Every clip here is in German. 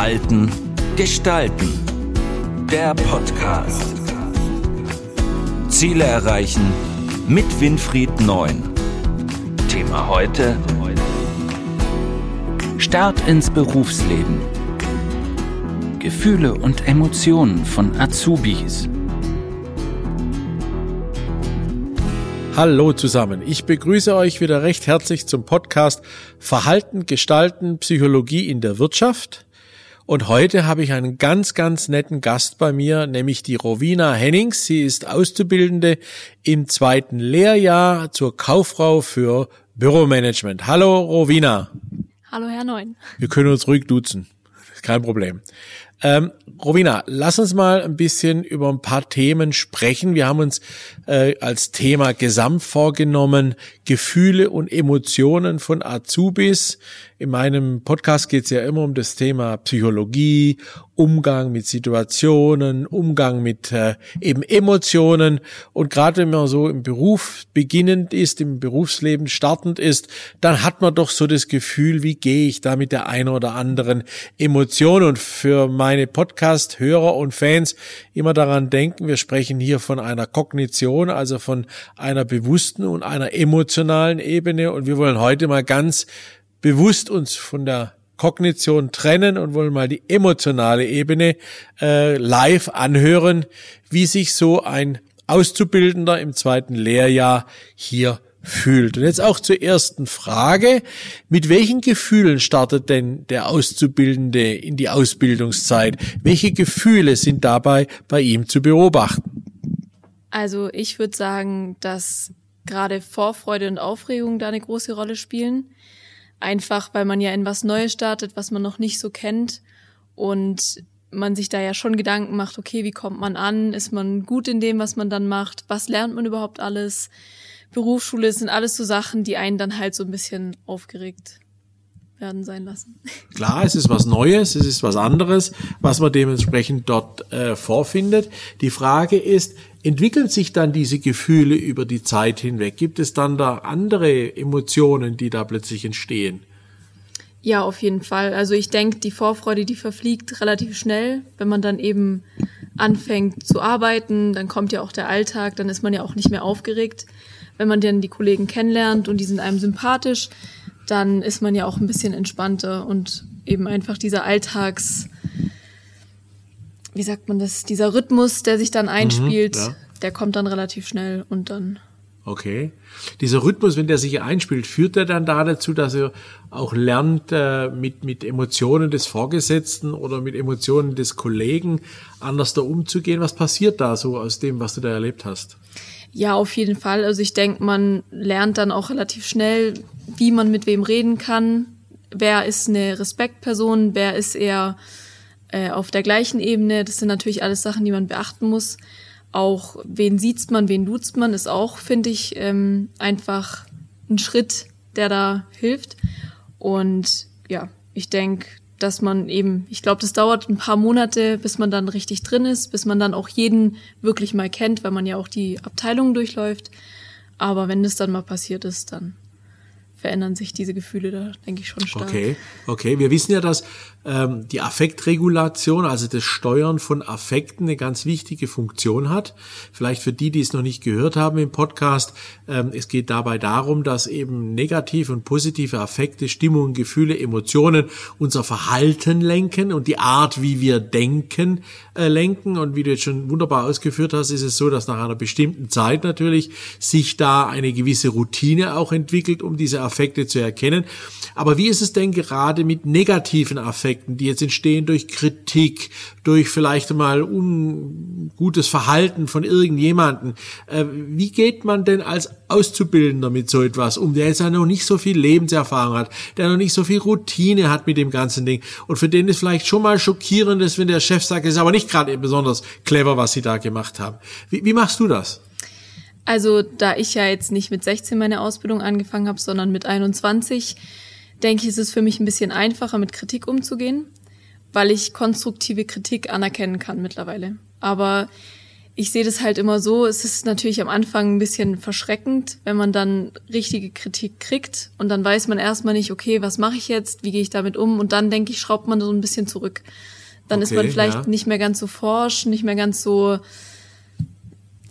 Verhalten, Gestalten. Der Podcast. Ziele erreichen mit Winfried Neun. Thema heute. Start ins Berufsleben. Gefühle und Emotionen von Azubis. Hallo zusammen. Ich begrüße euch wieder recht herzlich zum Podcast Verhalten, Gestalten, Psychologie in der Wirtschaft. Und heute habe ich einen ganz, ganz netten Gast bei mir, nämlich die Rowina Hennings. Sie ist Auszubildende im zweiten Lehrjahr zur Kauffrau für Büromanagement. Hallo Rowina. Hallo Herr Neun. Wir können uns ruhig duzen. Kein Problem. Ähm, Rowina, lass uns mal ein bisschen über ein paar Themen sprechen. Wir haben uns äh, als Thema gesamt vorgenommen, Gefühle und Emotionen von Azubis. In meinem Podcast geht es ja immer um das Thema Psychologie, Umgang mit Situationen, Umgang mit äh, eben Emotionen. Und gerade wenn man so im Beruf beginnend ist, im Berufsleben startend ist, dann hat man doch so das Gefühl, wie gehe ich da mit der einen oder anderen Emotion. Und für meine Podcast-Hörer und Fans immer daran denken, wir sprechen hier von einer Kognition, also von einer bewussten und einer emotionalen Ebene. Und wir wollen heute mal ganz bewusst uns von der Kognition trennen und wollen mal die emotionale Ebene äh, live anhören, wie sich so ein Auszubildender im zweiten Lehrjahr hier fühlt. Und jetzt auch zur ersten Frage. Mit welchen Gefühlen startet denn der Auszubildende in die Ausbildungszeit? Welche Gefühle sind dabei bei ihm zu beobachten? Also ich würde sagen, dass gerade Vorfreude und Aufregung da eine große Rolle spielen. Einfach, weil man ja in was Neues startet, was man noch nicht so kennt und man sich da ja schon Gedanken macht, okay, wie kommt man an? Ist man gut in dem, was man dann macht? Was lernt man überhaupt alles? Berufsschule sind alles so Sachen, die einen dann halt so ein bisschen aufgeregt werden sein lassen. Klar, es ist was Neues, es ist was anderes, was man dementsprechend dort äh, vorfindet. Die Frage ist, entwickeln sich dann diese Gefühle über die Zeit hinweg? Gibt es dann da andere Emotionen, die da plötzlich entstehen? Ja, auf jeden Fall. Also ich denke, die Vorfreude, die verfliegt relativ schnell, wenn man dann eben anfängt zu arbeiten, dann kommt ja auch der Alltag, dann ist man ja auch nicht mehr aufgeregt. Wenn man dann die Kollegen kennenlernt und die sind einem sympathisch, dann ist man ja auch ein bisschen entspannter und eben einfach dieser Alltags, wie sagt man das, dieser Rhythmus, der sich dann mhm, einspielt, mhm, ja. der kommt dann relativ schnell und dann. Okay. Dieser Rhythmus, wenn der sich einspielt, führt er dann da dazu, dass er auch lernt, äh, mit, mit Emotionen des Vorgesetzten oder mit Emotionen des Kollegen anders da umzugehen? Was passiert da so aus dem, was du da erlebt hast? Ja, auf jeden Fall. Also ich denke, man lernt dann auch relativ schnell, wie man mit wem reden kann. Wer ist eine Respektperson, wer ist eher äh, auf der gleichen Ebene. Das sind natürlich alles Sachen, die man beachten muss. Auch wen sieht man, wen duzt man, ist auch, finde ich, ähm, einfach ein Schritt, der da hilft. Und ja, ich denke, dass man eben, ich glaube, das dauert ein paar Monate, bis man dann richtig drin ist, bis man dann auch jeden wirklich mal kennt, weil man ja auch die Abteilungen durchläuft. Aber wenn das dann mal passiert ist, dann verändern sich diese Gefühle da, denke ich, schon stark. Okay, okay. Wir wissen ja, dass ähm, die Affektregulation, also das Steuern von Affekten, eine ganz wichtige Funktion hat. Vielleicht für die, die es noch nicht gehört haben im Podcast, ähm, es geht dabei darum, dass eben negative und positive Affekte, Stimmungen, Gefühle, Emotionen unser Verhalten lenken und die Art, wie wir denken, äh, lenken. Und wie du jetzt schon wunderbar ausgeführt hast, ist es so, dass nach einer bestimmten Zeit natürlich sich da eine gewisse Routine auch entwickelt, um diese Affekte zu erkennen. Aber wie ist es denn gerade mit negativen Affekten, die jetzt entstehen durch Kritik, durch vielleicht mal ungutes Verhalten von irgendjemanden? Äh, wie geht man denn als Auszubildender mit so etwas um, der jetzt noch nicht so viel Lebenserfahrung hat, der noch nicht so viel Routine hat mit dem ganzen Ding und für den ist vielleicht schon mal schockierend ist, wenn der Chef sagt, es ist aber nicht gerade besonders clever, was sie da gemacht haben. Wie, wie machst du das? Also da ich ja jetzt nicht mit 16 meine Ausbildung angefangen habe, sondern mit 21, denke ich, ist es für mich ein bisschen einfacher, mit Kritik umzugehen, weil ich konstruktive Kritik anerkennen kann mittlerweile. Aber ich sehe das halt immer so, es ist natürlich am Anfang ein bisschen verschreckend, wenn man dann richtige Kritik kriegt und dann weiß man erstmal nicht, okay, was mache ich jetzt, wie gehe ich damit um und dann denke ich, schraubt man so ein bisschen zurück. Dann okay, ist man vielleicht ja. nicht mehr ganz so forsch, nicht mehr ganz so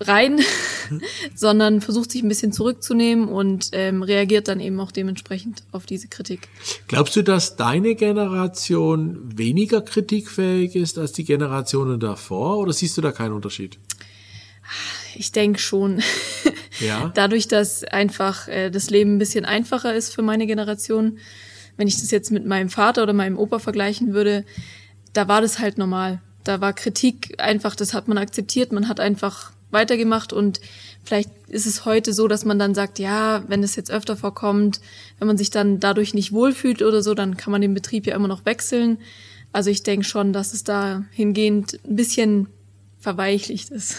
rein, sondern versucht sich ein bisschen zurückzunehmen und ähm, reagiert dann eben auch dementsprechend auf diese Kritik. Glaubst du, dass deine Generation weniger kritikfähig ist als die Generationen davor oder siehst du da keinen Unterschied? Ich denke schon. Ja. Dadurch, dass einfach äh, das Leben ein bisschen einfacher ist für meine Generation, wenn ich das jetzt mit meinem Vater oder meinem Opa vergleichen würde, da war das halt normal. Da war Kritik einfach, das hat man akzeptiert, man hat einfach weitergemacht und vielleicht ist es heute so, dass man dann sagt, ja, wenn es jetzt öfter vorkommt, wenn man sich dann dadurch nicht wohlfühlt oder so, dann kann man den Betrieb ja immer noch wechseln. Also ich denke schon, dass es da ein bisschen verweichlicht ist.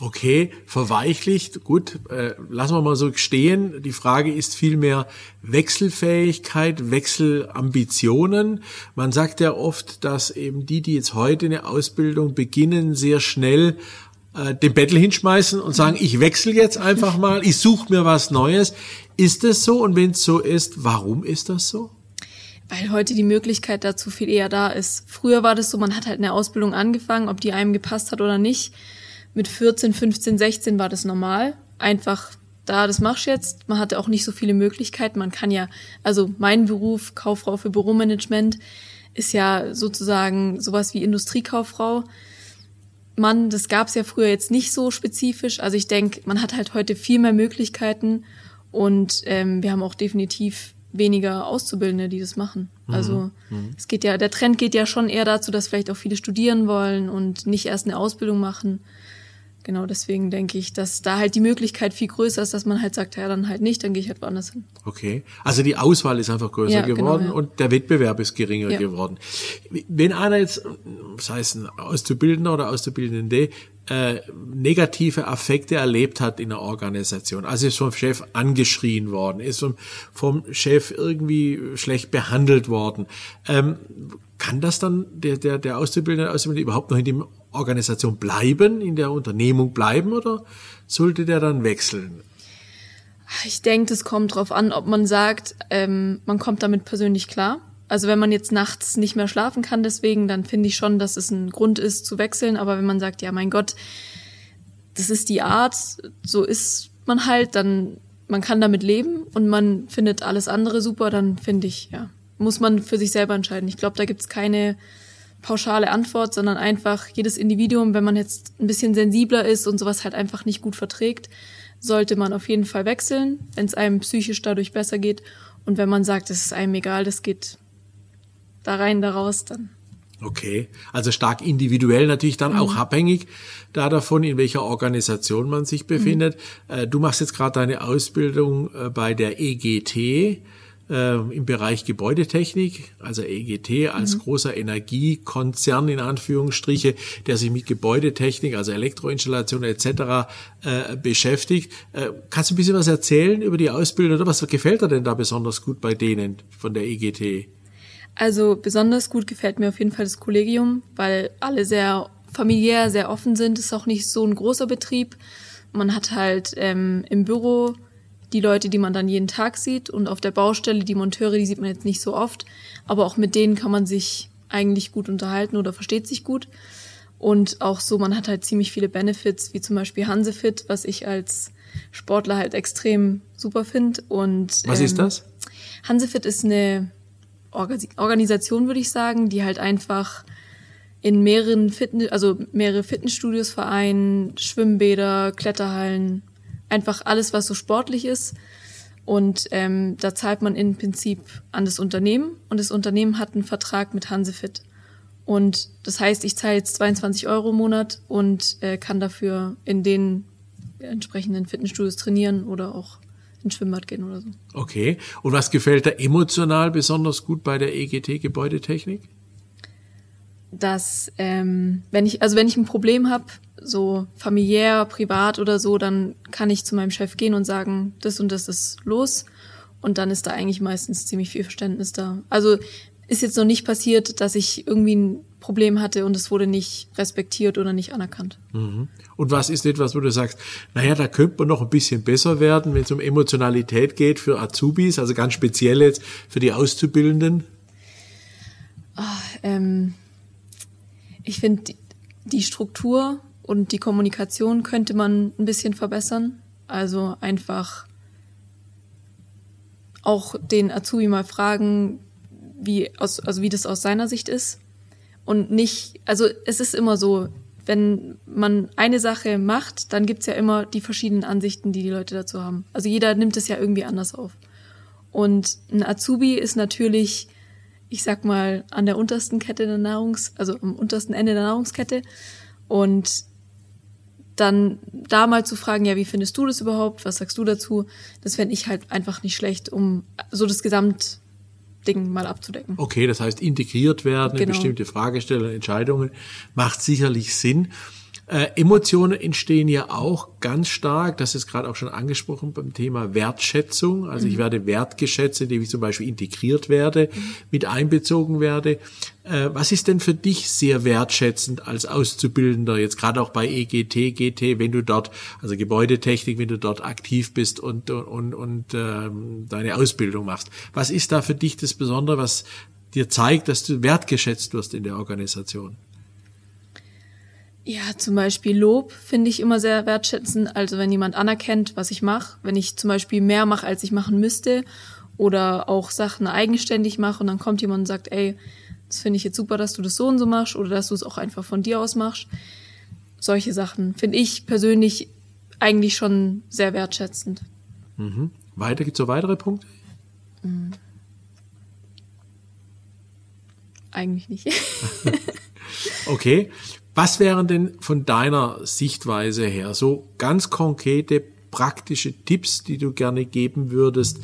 Okay, verweichlicht, gut, äh, lassen wir mal so stehen. Die Frage ist vielmehr Wechselfähigkeit, Wechselambitionen. Man sagt ja oft, dass eben die, die jetzt heute eine Ausbildung beginnen, sehr schnell äh, den Bettel hinschmeißen und sagen, ich wechsle jetzt einfach mal, ich suche mir was Neues. Ist es so? Und wenn es so ist, warum ist das so? Weil heute die Möglichkeit dazu viel eher da ist. Früher war das so, man hat halt eine Ausbildung angefangen, ob die einem gepasst hat oder nicht. Mit 14, 15, 16 war das normal. Einfach da, das machst du jetzt. Man hatte auch nicht so viele Möglichkeiten. Man kann ja, also mein Beruf, Kauffrau für Büromanagement, ist ja sozusagen sowas wie Industriekauffrau man, das gab es ja früher jetzt nicht so spezifisch. Also ich denke, man hat halt heute viel mehr Möglichkeiten und ähm, wir haben auch definitiv weniger Auszubildende, die das machen. Mhm. Also mhm. es geht ja, der Trend geht ja schon eher dazu, dass vielleicht auch viele studieren wollen und nicht erst eine Ausbildung machen genau deswegen denke ich, dass da halt die Möglichkeit viel größer ist, dass man halt sagt, ja, dann halt nicht, dann gehe ich halt woanders hin. Okay. Also die Auswahl ist einfach größer ja, genau, geworden genau, ja. und der Wettbewerb ist geringer ja. geworden. Wenn einer jetzt, das heißt ein Auszubildender oder Auszubildende, äh, negative Affekte erlebt hat in der Organisation. Also ist vom Chef angeschrien worden, ist vom, vom Chef irgendwie schlecht behandelt worden. Ähm, kann das dann der, der, der Auszubildende, Auszubildende überhaupt noch in der Organisation bleiben, in der Unternehmung bleiben oder sollte der dann wechseln? Ich denke, das kommt drauf an, ob man sagt, ähm, man kommt damit persönlich klar. Also wenn man jetzt nachts nicht mehr schlafen kann, deswegen, dann finde ich schon, dass es ein Grund ist zu wechseln. Aber wenn man sagt, ja, mein Gott, das ist die Art, so ist man halt, dann man kann damit leben und man findet alles andere super, dann finde ich, ja, muss man für sich selber entscheiden. Ich glaube, da gibt's keine pauschale Antwort, sondern einfach jedes Individuum, wenn man jetzt ein bisschen sensibler ist und sowas halt einfach nicht gut verträgt, sollte man auf jeden Fall wechseln, wenn es einem psychisch dadurch besser geht. Und wenn man sagt, es ist einem egal, das geht da rein, da raus, dann. Okay, also stark individuell natürlich dann mhm. auch abhängig da davon, in welcher Organisation man sich befindet. Mhm. Du machst jetzt gerade deine Ausbildung äh, bei der EGT äh, im Bereich Gebäudetechnik, also EGT als mhm. großer Energiekonzern in Anführungsstriche, der sich mit Gebäudetechnik, also Elektroinstallation etc. Äh, beschäftigt. Äh, kannst du ein bisschen was erzählen über die Ausbildung oder was gefällt dir denn da besonders gut bei denen von der EGT? Also besonders gut gefällt mir auf jeden Fall das Kollegium, weil alle sehr familiär, sehr offen sind. Es ist auch nicht so ein großer Betrieb. Man hat halt ähm, im Büro die Leute, die man dann jeden Tag sieht und auf der Baustelle die Monteure, die sieht man jetzt nicht so oft, aber auch mit denen kann man sich eigentlich gut unterhalten oder versteht sich gut. Und auch so, man hat halt ziemlich viele Benefits, wie zum Beispiel Hansefit, was ich als Sportler halt extrem super finde. Und was ähm, ist das? Hansefit ist eine Organisation, würde ich sagen, die halt einfach in mehreren Fitness, also mehrere Fitnessstudios vereinen, Schwimmbäder, Kletterhallen, einfach alles, was so sportlich ist. Und ähm, da zahlt man im Prinzip an das Unternehmen und das Unternehmen hat einen Vertrag mit Hansefit. Und das heißt, ich zahle jetzt 22 Euro im Monat und äh, kann dafür in den entsprechenden Fitnessstudios trainieren oder auch ins Schwimmbad gehen oder so. Okay. Und was gefällt da emotional besonders gut bei der EGT Gebäudetechnik? Dass ähm, wenn ich also wenn ich ein Problem habe, so familiär, privat oder so, dann kann ich zu meinem Chef gehen und sagen, das und das ist los. Und dann ist da eigentlich meistens ziemlich viel Verständnis da. Also ist jetzt noch nicht passiert, dass ich irgendwie ein Problem hatte und es wurde nicht respektiert oder nicht anerkannt. Mhm. Und was ist etwas, wo du sagst, naja, da könnte man noch ein bisschen besser werden, wenn es um Emotionalität geht für Azubis, also ganz speziell jetzt für die Auszubildenden? Ach, ähm, ich finde, die, die Struktur und die Kommunikation könnte man ein bisschen verbessern. Also einfach auch den Azubi mal fragen, wie aus, also wie das aus seiner Sicht ist. Und nicht, also es ist immer so, wenn man eine Sache macht, dann gibt's ja immer die verschiedenen Ansichten, die die Leute dazu haben. Also jeder nimmt es ja irgendwie anders auf. Und ein Azubi ist natürlich, ich sag mal, an der untersten Kette der Nahrungs-, also am untersten Ende der Nahrungskette. Und dann da mal zu fragen, ja, wie findest du das überhaupt? Was sagst du dazu? Das fände ich halt einfach nicht schlecht, um so das Gesamtding mal abzudecken. Okay, das heißt integriert werden genau. in bestimmte Fragestellungen, Entscheidungen macht sicherlich Sinn. Äh, Emotionen entstehen ja auch ganz stark, das ist gerade auch schon angesprochen beim Thema Wertschätzung. Also mhm. ich werde wertgeschätzt, indem ich zum Beispiel integriert werde, mhm. mit einbezogen werde. Äh, was ist denn für dich sehr wertschätzend als Auszubildender, jetzt gerade auch bei EGT, GT, wenn du dort, also Gebäudetechnik, wenn du dort aktiv bist und, und, und, und ähm, deine Ausbildung machst? Was ist da für dich das Besondere, was dir zeigt, dass du wertgeschätzt wirst in der Organisation? Ja, zum Beispiel Lob finde ich immer sehr wertschätzend. Also wenn jemand anerkennt, was ich mache, wenn ich zum Beispiel mehr mache, als ich machen müsste, oder auch Sachen eigenständig mache und dann kommt jemand und sagt, ey, das finde ich jetzt super, dass du das so und so machst oder dass du es auch einfach von dir aus machst. Solche Sachen finde ich persönlich eigentlich schon sehr wertschätzend. Mhm. Weiter, gibt es noch weitere Punkte? Mhm. Eigentlich nicht. okay. Was wären denn von deiner Sichtweise her so ganz konkrete, praktische Tipps, die du gerne geben würdest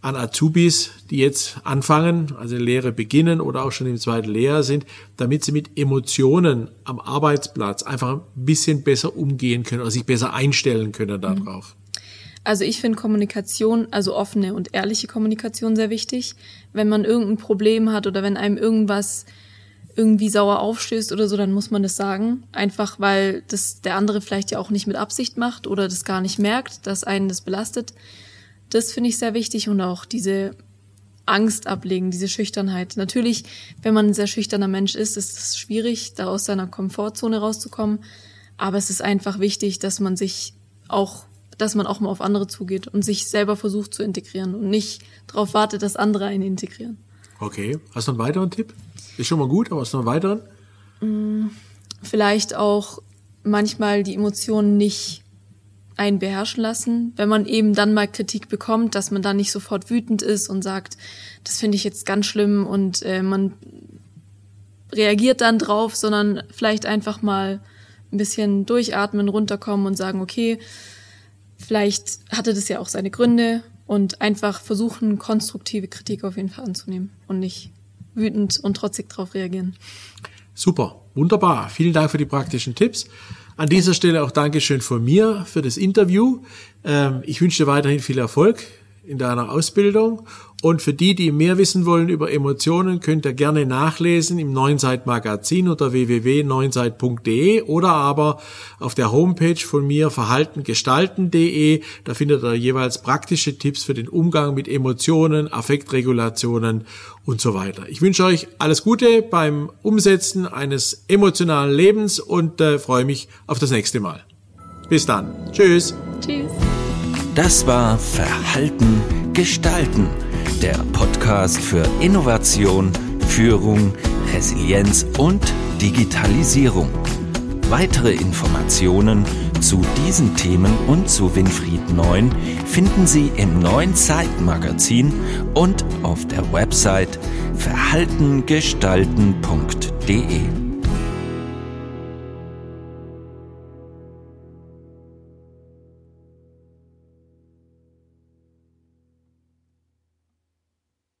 an Azubis, die jetzt anfangen, also Lehre beginnen oder auch schon im zweiten Lehrjahr sind, damit sie mit Emotionen am Arbeitsplatz einfach ein bisschen besser umgehen können oder sich besser einstellen können darauf? Also ich finde Kommunikation, also offene und ehrliche Kommunikation sehr wichtig. Wenn man irgendein Problem hat oder wenn einem irgendwas irgendwie sauer aufstößt oder so, dann muss man das sagen. Einfach weil das der andere vielleicht ja auch nicht mit Absicht macht oder das gar nicht merkt, dass einen das belastet. Das finde ich sehr wichtig und auch diese Angst ablegen, diese Schüchternheit. Natürlich, wenn man ein sehr schüchterner Mensch ist, ist es schwierig, da aus seiner Komfortzone rauszukommen. Aber es ist einfach wichtig, dass man sich auch, dass man auch mal auf andere zugeht und sich selber versucht zu integrieren und nicht darauf wartet, dass andere einen integrieren. Okay. Hast du einen weiteren Tipp? Ist schon mal gut, aber du noch weiteren? Mm, vielleicht auch manchmal die Emotionen nicht einen beherrschen lassen, wenn man eben dann mal Kritik bekommt, dass man dann nicht sofort wütend ist und sagt, das finde ich jetzt ganz schlimm und äh, man reagiert dann drauf, sondern vielleicht einfach mal ein bisschen durchatmen, runterkommen und sagen, okay, vielleicht hatte das ja auch seine Gründe und einfach versuchen, konstruktive Kritik auf jeden Fall anzunehmen und nicht wütend und trotzig darauf reagieren. Super, wunderbar. Vielen Dank für die praktischen Tipps. An dieser Stelle auch Dankeschön von mir für das Interview. Ähm, ich wünsche dir weiterhin viel Erfolg in deiner Ausbildung. Und für die, die mehr wissen wollen über Emotionen, könnt ihr gerne nachlesen im Neunseid Magazin unter www.neunseid.de oder aber auf der Homepage von mir verhaltengestalten.de. Da findet ihr jeweils praktische Tipps für den Umgang mit Emotionen, Affektregulationen und so weiter. Ich wünsche euch alles Gute beim Umsetzen eines emotionalen Lebens und äh, freue mich auf das nächste Mal. Bis dann. Tschüss. Tschüss. Das war Verhalten gestalten, der Podcast für Innovation, Führung, Resilienz und Digitalisierung. Weitere Informationen zu diesen Themen und zu Winfried Neun finden Sie im neuen Zeitmagazin und auf der Website verhaltengestalten.de.